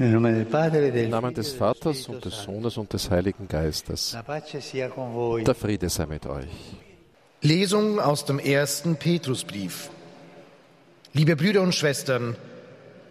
Im Namen des Vaters und des. Sohnes und des Heiligen Geistes. Der Friede sei mit euch. Lesung aus dem ersten Petrusbrief. Liebe Brüder und Schwestern,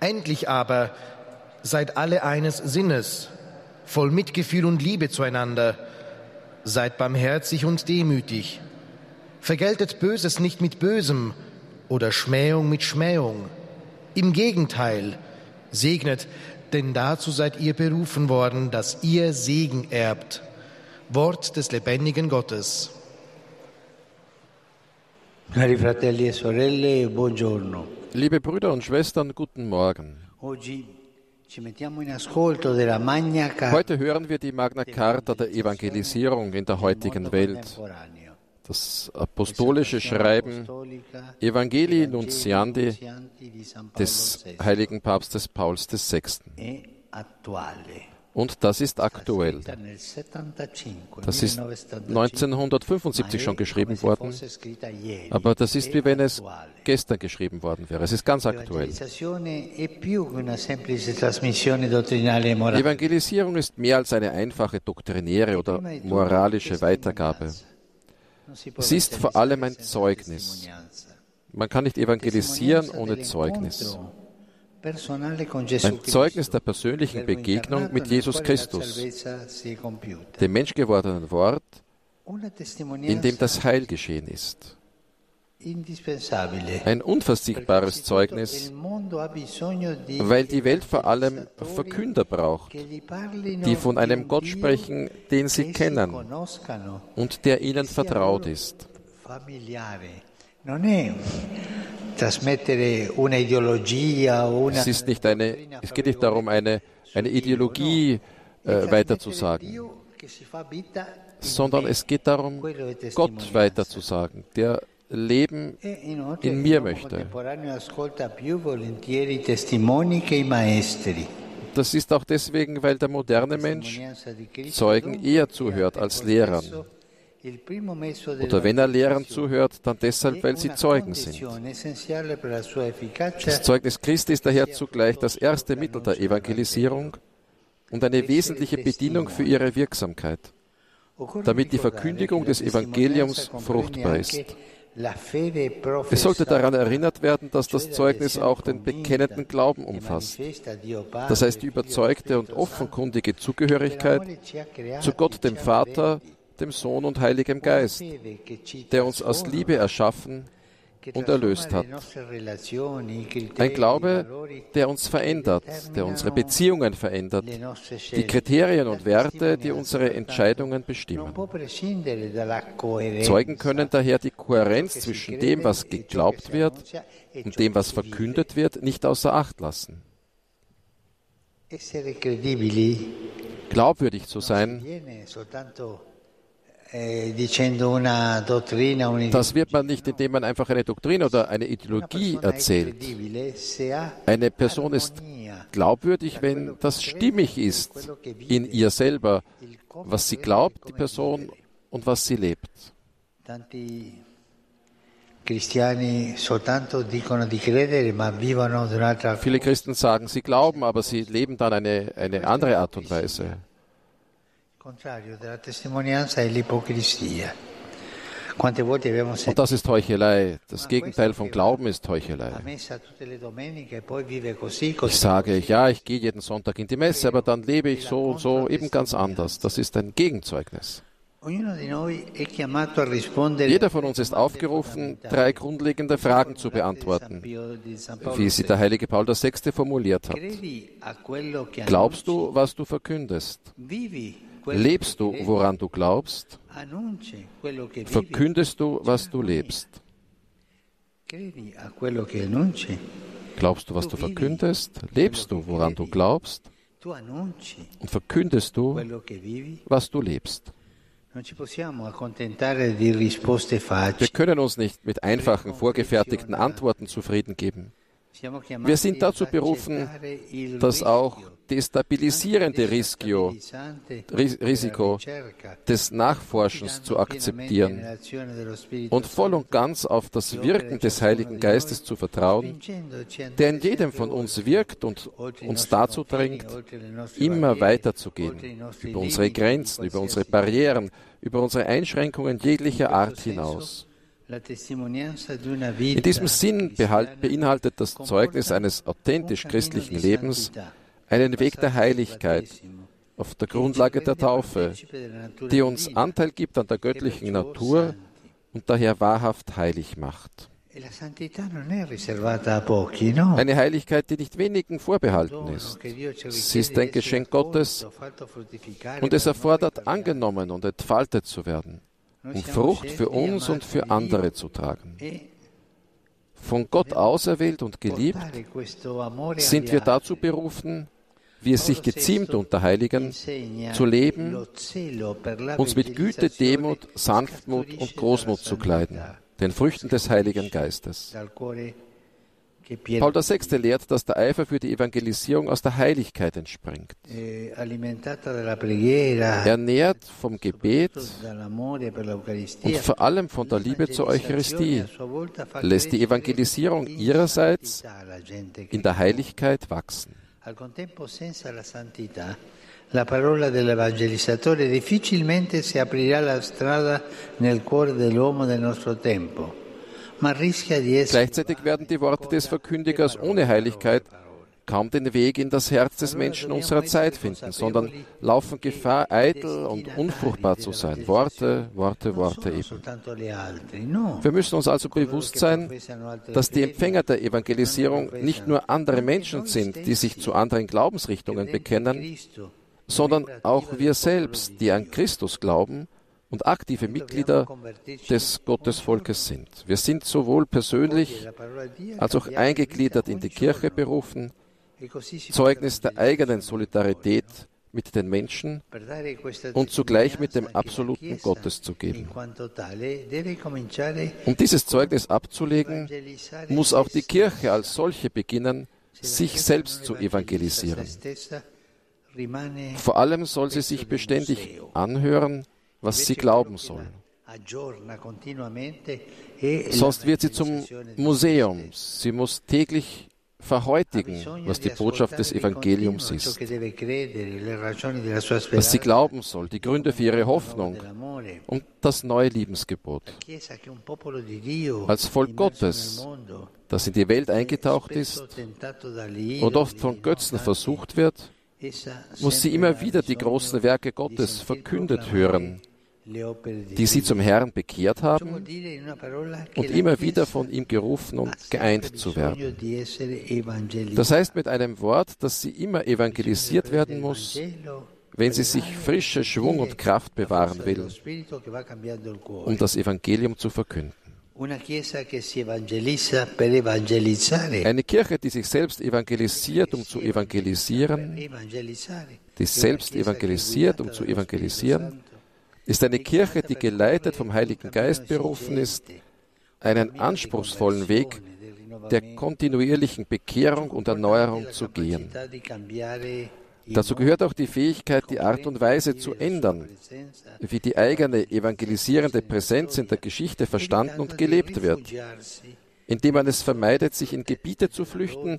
endlich aber seid alle eines Sinnes, voll Mitgefühl und Liebe zueinander, seid barmherzig und demütig. Vergeltet Böses nicht mit Bösem oder Schmähung mit Schmähung. Im Gegenteil, segnet, denn dazu seid ihr berufen worden, dass ihr Segen erbt. Wort des lebendigen Gottes. Cari fratelli e sorelle, buongiorno. Liebe Brüder und Schwestern, guten Morgen. Heute hören wir die Magna Carta der Evangelisierung in der heutigen Welt. Das apostolische Schreiben Evangelii Nuntiandi des heiligen Papstes Pauls VI. Und das ist aktuell. Scritta nel 75, Das ist 1975, 1975 schon geschrieben worden, aber das ist wie wenn es gestern geschrieben worden wäre. Es ist ganz aktuell. Evangelisierung ist mehr als eine einfache doktrinäre oder moralische Weitergabe. Sie ist vor allem ein senza Zeugnis. Man kann nicht evangelisieren ohne Zeugnis. Ein Zeugnis der persönlichen Begegnung mit Jesus Christus, dem menschgewordenen Wort, in dem das Heil geschehen ist. Ein unverzichtbares Zeugnis, weil die Welt vor allem Verkünder braucht, die von einem Gott sprechen, den sie kennen und der ihnen vertraut ist. Es, ist nicht eine, es geht nicht darum, eine, eine Ideologie äh, weiterzusagen, sondern es geht darum, Gott weiterzusagen, der Leben in mir möchte. Das ist auch deswegen, weil der moderne Mensch Zeugen eher zuhört als Lehrern. Oder wenn er Lehrern zuhört, dann deshalb, weil sie Zeugen sind. Das Zeugnis Christi ist daher zugleich das erste Mittel der Evangelisierung und eine wesentliche Bedingung für ihre Wirksamkeit, damit die Verkündigung des Evangeliums fruchtbar ist. Es sollte daran erinnert werden, dass das Zeugnis auch den bekennenden Glauben umfasst. Das heißt die überzeugte und offenkundige Zugehörigkeit zu Gott, dem Vater, dem Sohn und Heiligem Geist, der uns aus Liebe erschaffen und erlöst hat. Ein Glaube, der uns verändert, der unsere Beziehungen verändert, die Kriterien und Werte, die unsere Entscheidungen bestimmen. Zeugen können daher die Kohärenz zwischen dem, was geglaubt wird und dem, was verkündet wird, nicht außer Acht lassen. Glaubwürdig zu sein, das wird man nicht, indem man einfach eine Doktrin oder eine Ideologie erzählt. Eine Person ist glaubwürdig, wenn das stimmig ist in ihr selber, was sie glaubt, die Person, und was sie lebt. Viele Christen sagen, sie glauben, aber sie leben dann eine, eine andere Art und Weise. Und das ist Heuchelei. Das Gegenteil von Glauben ist Heuchelei. Ich sage, ja, ich gehe jeden Sonntag in die Messe, aber dann lebe ich so und so eben ganz anders. Das ist ein Gegenzeugnis. Jeder von uns ist aufgerufen, drei grundlegende Fragen zu beantworten, wie sie der heilige Paul VI. formuliert hat. Glaubst du, was du verkündest? Lebst du, woran du glaubst? Verkündest du, was du lebst? Glaubst du, was du verkündest? Lebst du, woran du glaubst? Und verkündest du, was du lebst? Wir können uns nicht mit einfachen, vorgefertigten Antworten zufrieden geben. Wir sind dazu berufen, das auch destabilisierende Rischio, Risiko des Nachforschens zu akzeptieren und voll und ganz auf das Wirken des Heiligen Geistes zu vertrauen, der in jedem von uns wirkt und uns dazu drängt, immer weiterzugehen, über unsere Grenzen, über unsere Barrieren, über unsere Einschränkungen jeglicher Art hinaus. In diesem Sinn beinhaltet das Zeugnis eines authentisch christlichen Lebens einen Weg der Heiligkeit auf der Grundlage der Taufe, die uns Anteil gibt an der göttlichen Natur und daher wahrhaft heilig macht. Eine Heiligkeit, die nicht wenigen vorbehalten ist. Sie ist ein Geschenk Gottes und es erfordert, angenommen und entfaltet zu werden um Frucht für uns und für andere zu tragen. Von Gott auserwählt und geliebt sind wir dazu berufen, wie es sich geziemt unter Heiligen, zu leben, uns mit Güte, Demut, Sanftmut und Großmut zu kleiden, den Früchten des Heiligen Geistes. Paul VI. lehrt, dass der Eifer für die Evangelisierung aus der Heiligkeit entspringt. Eh, er nährt vom Gebet und vor allem von der Liebe zur Eucharistie, lässt die Evangelisierung ihrerseits in der Heiligkeit wachsen. La parola dell'evangelizzatore difficilmente si aprirà la strada nel cuore dell'uomo del nostro tempo. Gleichzeitig werden die Worte des Verkündigers ohne Heiligkeit kaum den Weg in das Herz des Menschen unserer Zeit finden, sondern laufen Gefahr, eitel und unfruchtbar zu sein. Worte, Worte, Worte eben. Wir müssen uns also bewusst sein, dass die Empfänger der Evangelisierung nicht nur andere Menschen sind, die sich zu anderen Glaubensrichtungen bekennen, sondern auch wir selbst, die an Christus glauben und aktive Mitglieder des Gottesvolkes sind. Wir sind sowohl persönlich als auch eingegliedert in die Kirche berufen, Zeugnis der eigenen Solidarität mit den Menschen und zugleich mit dem absoluten Gottes zu geben. Um dieses Zeugnis abzulegen, muss auch die Kirche als solche beginnen, sich selbst zu evangelisieren. Vor allem soll sie sich beständig anhören, was sie glauben soll. Sonst wird sie zum Museum. Sie muss täglich verhäutigen, was die Botschaft des Evangeliums ist, was sie glauben soll, die Gründe für ihre Hoffnung und das neue Liebensgebot. Als Volk Gottes, das in die Welt eingetaucht ist und oft von Götzen versucht wird, muss sie immer wieder die großen Werke Gottes verkündet hören die sie zum Herrn bekehrt haben und immer wieder von ihm gerufen und geeint zu werden. Das heißt mit einem Wort, dass sie immer evangelisiert werden muss, wenn sie sich frische Schwung und Kraft bewahren will, um das Evangelium zu verkünden. Eine Kirche, die sich selbst evangelisiert, um zu evangelisieren, die selbst evangelisiert, um zu evangelisieren, ist eine Kirche, die geleitet vom Heiligen Geist berufen ist, einen anspruchsvollen Weg der kontinuierlichen Bekehrung und Erneuerung zu gehen. Dazu gehört auch die Fähigkeit, die Art und Weise zu ändern, wie die eigene evangelisierende Präsenz in der Geschichte verstanden und gelebt wird, indem man es vermeidet, sich in Gebiete zu flüchten,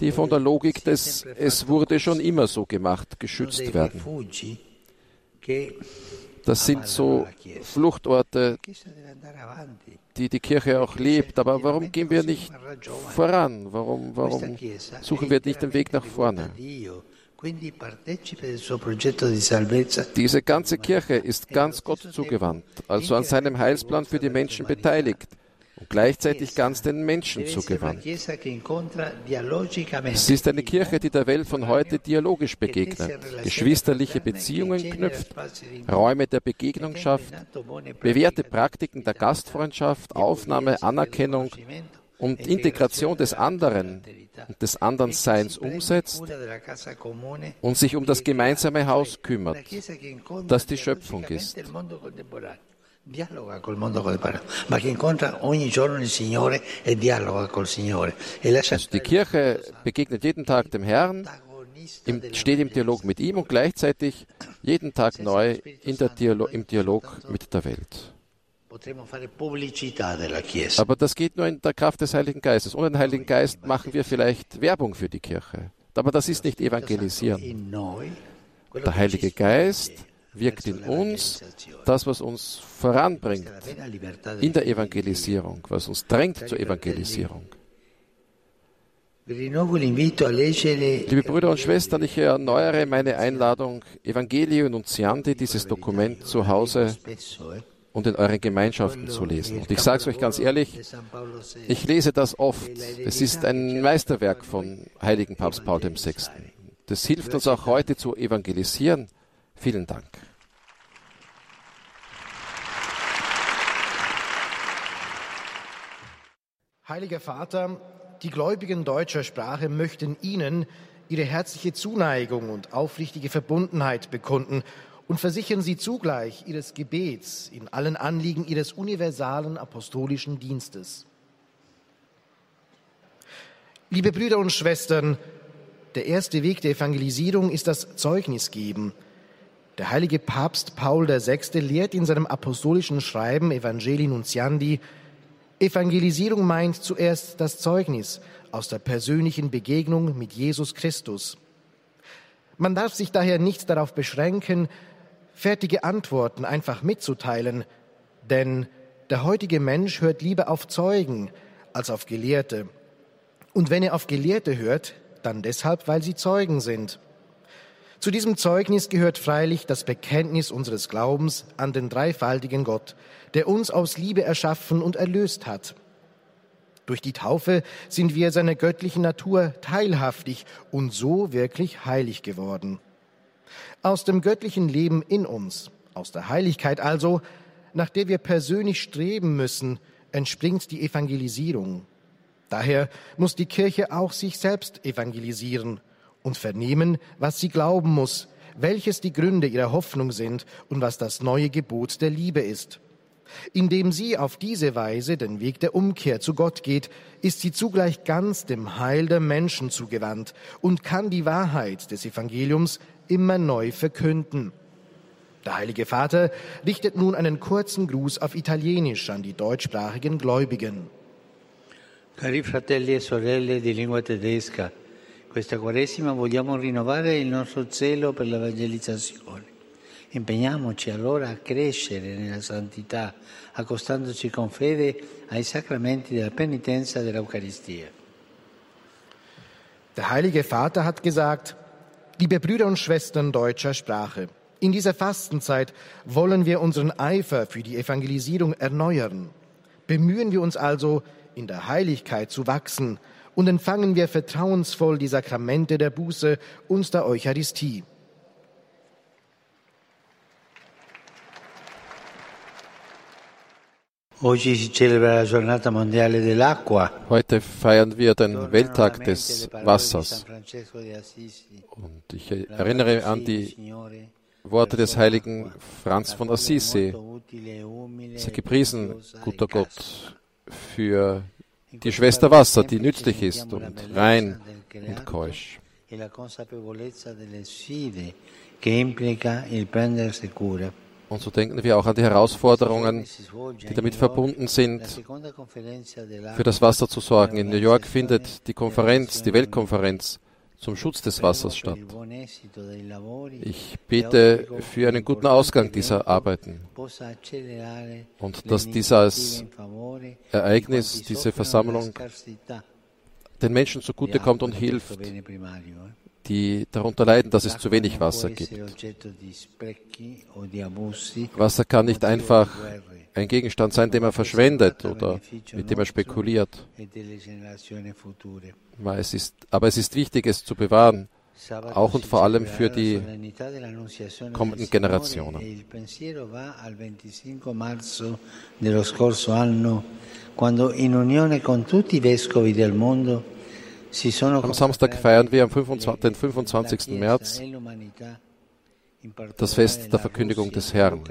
die von der Logik des Es wurde schon immer so gemacht geschützt werden. Das sind so Fluchtorte, die die Kirche auch lebt. Aber warum gehen wir nicht voran? Warum, warum suchen wir nicht den Weg nach vorne? Diese ganze Kirche ist ganz Gott zugewandt, also an seinem Heilsplan für die Menschen beteiligt und gleichzeitig ganz den Menschen zugewandt. Sie ist eine Kirche, die der Welt von heute dialogisch begegnet, geschwisterliche Beziehungen knüpft, Räume der Begegnung schafft, bewährte Praktiken der Gastfreundschaft, Aufnahme, Anerkennung und Integration des anderen und des anderen Seins umsetzt und sich um das gemeinsame Haus kümmert, das die Schöpfung ist dialoga col mondo ma che incontra ogni giorno il Signore e dialoga col Signore. E also die Kirche begegnet jeden Tag dem Herrn im, steht im Dialog mit ihm und gleichzeitig jeden Tag neu Dialo im Dialog mit der Welt. Aber das geht nur in der Kraft des Heiligen Geistes. Ohne den Heiligen Geist machen wir vielleicht Werbung für die Kirche. Aber das ist nicht evangelisieren. Der Heilige Geist wirkt in uns das, was uns voranbringt in der Evangelisierung, was uns drängt zur Evangelisierung. Liebe Brüder und Schwestern, ich erneuere meine Einladung, Evangelio Nunziandi, dieses Dokument zu Hause und in euren Gemeinschaften zu lesen. Und ich sage es euch ganz ehrlich, ich lese das oft. Es ist ein Meisterwerk von heiligen Papst Paul VI. Das hilft uns auch heute zu evangelisieren. Vielen Dank. Heiliger Vater, die Gläubigen deutscher Sprache möchten Ihnen ihre herzliche Zuneigung und aufrichtige Verbundenheit bekunden und versichern Sie zugleich Ihres Gebets in allen Anliegen Ihres universalen apostolischen Dienstes. Liebe Brüder und Schwestern, der erste Weg der Evangelisierung ist das Zeugnisgeben. Der heilige Papst Paul VI. lehrt in seinem apostolischen Schreiben Evangelii Nuntiandi, Evangelisierung meint zuerst das Zeugnis aus der persönlichen Begegnung mit Jesus Christus. Man darf sich daher nicht darauf beschränken, fertige Antworten einfach mitzuteilen, denn der heutige Mensch hört lieber auf Zeugen als auf Gelehrte. Und wenn er auf Gelehrte hört, dann deshalb, weil sie Zeugen sind. Zu diesem Zeugnis gehört freilich das Bekenntnis unseres Glaubens an den dreifaltigen Gott, der uns aus Liebe erschaffen und erlöst hat. Durch die Taufe sind wir seiner göttlichen Natur teilhaftig und so wirklich heilig geworden. Aus dem göttlichen Leben in uns, aus der Heiligkeit also, nach der wir persönlich streben müssen, entspringt die Evangelisierung. Daher muss die Kirche auch sich selbst evangelisieren und vernehmen, was sie glauben muss, welches die Gründe ihrer Hoffnung sind und was das neue Gebot der Liebe ist. Indem sie auf diese Weise den Weg der Umkehr zu Gott geht, ist sie zugleich ganz dem Heil der Menschen zugewandt und kann die Wahrheit des Evangeliums immer neu verkünden. Der Heilige Vater richtet nun einen kurzen Gruß auf Italienisch an die deutschsprachigen Gläubigen. Cari fratelli e sorelle di lingua tedesca, Questa Quaresima vogliamo rinnovare il nostro zelo per l'evangelizzazione. Impegniamoci allora a crescere nella santità, accostandoci con fede ai sacramenti della penitenza e dell'Eucharistia. Der Heilige Vater hat gesagt, liebe Brüder und Schwestern deutscher Sprache, in dieser Fastenzeit wollen wir unseren Eifer für die Evangelisierung erneuern. Bemühen wir uns also, in der Heiligkeit zu wachsen, und empfangen wir vertrauensvoll die Sakramente der Buße und der Eucharistie. Heute feiern wir den Welttag des Wassers. Und ich erinnere an die Worte des heiligen Franz von Assisi. Sei gepriesen, guter Gott, für die Schwester Wasser, die nützlich ist und rein und keusch. Und so denken wir auch an die Herausforderungen, die damit verbunden sind, für das Wasser zu sorgen. In New York findet die Konferenz, die Weltkonferenz zum Schutz des Wassers statt. Ich bete für einen guten Ausgang dieser Arbeiten und dass dieses Ereignis, diese Versammlung den Menschen zugutekommt und hilft, die darunter leiden, dass es zu wenig Wasser gibt. Wasser kann nicht einfach ein Gegenstand sein, den man verschwendet oder mit dem er spekuliert. Es ist, aber es ist wichtig, es zu bewahren, auch und vor allem für die kommenden Generationen. Am Samstag feiern wir am 25, den 25. März das Fest der Verkündigung des Herrn.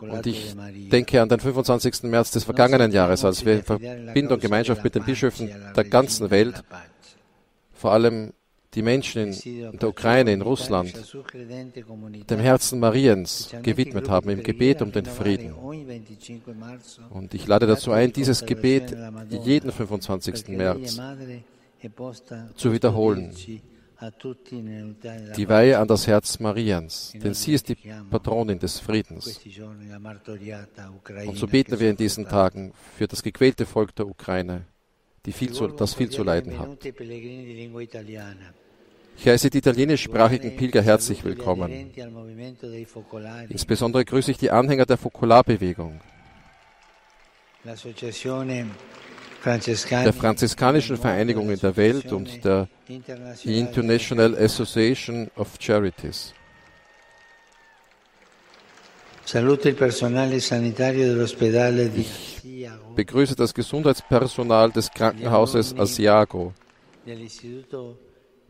Und ich denke an den 25. März des vergangenen Jahres, als wir in Verbindung, Gemeinschaft mit den Bischöfen der ganzen Welt, vor allem die Menschen in der Ukraine, in Russland, dem Herzen Mariens gewidmet haben im Gebet um den Frieden. Und ich lade dazu ein, dieses Gebet jeden 25. März zu wiederholen. Die Weihe an das Herz Mariens, denn sie ist die Patronin des Friedens. Und so beten wir in diesen Tagen für das gequälte Volk der Ukraine, die viel zu, das viel zu leiden hat. Ich heiße die italienischsprachigen Pilger herzlich willkommen. Insbesondere grüße ich die Anhänger der Fokularbewegung der franziskanischen Vereinigung in der Welt und der International Association of Charities. Ich begrüße das Gesundheitspersonal des Krankenhauses Asiago,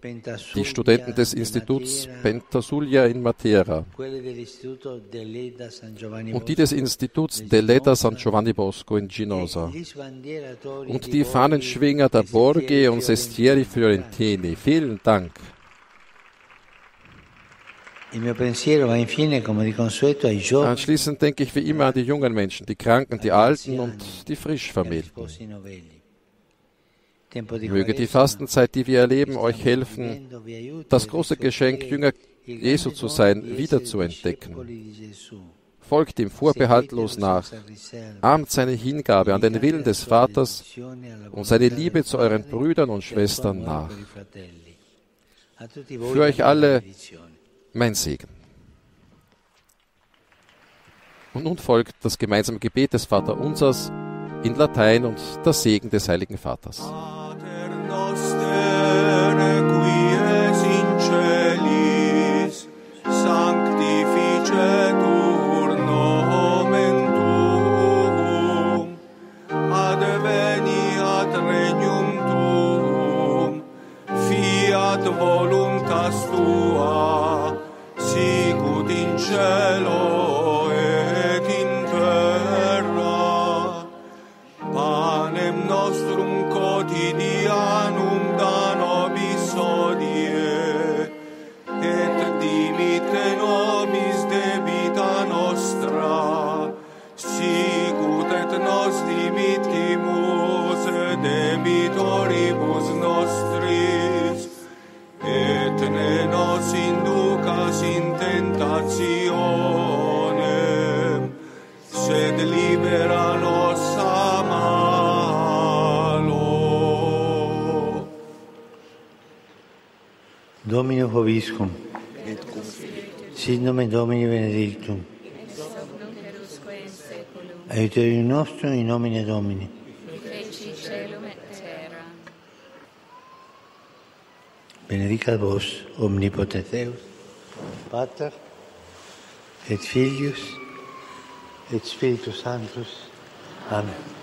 die Studenten des Instituts Pentasulia in Matera und die des Instituts Deleda San Giovanni Bosco in Ginosa und die Fahnenschwinger der Borghe und Sestieri Fiorentini. Vielen Dank. Anschließend denke ich wie immer an die jungen Menschen, die Kranken, die Alten und die Frischvermählten. Möge die Fastenzeit, die wir erleben, euch helfen, das große Geschenk, Jünger Jesu zu sein, wiederzuentdecken. Folgt ihm vorbehaltlos nach, ahmt seine Hingabe an den Willen des Vaters und seine Liebe zu euren Brüdern und Schwestern nach. Für euch alle mein Segen. Und nun folgt das gemeinsame Gebet des Vaterunsers in Latein und der Segen des Heiligen Vaters. vobiscum. Sit nomen Domini benedictum. Aiuterium nostrum in nomine Domini. Benedicat vos omnipotens Deus, Pater et Filius et Spiritus Sanctus. Amen.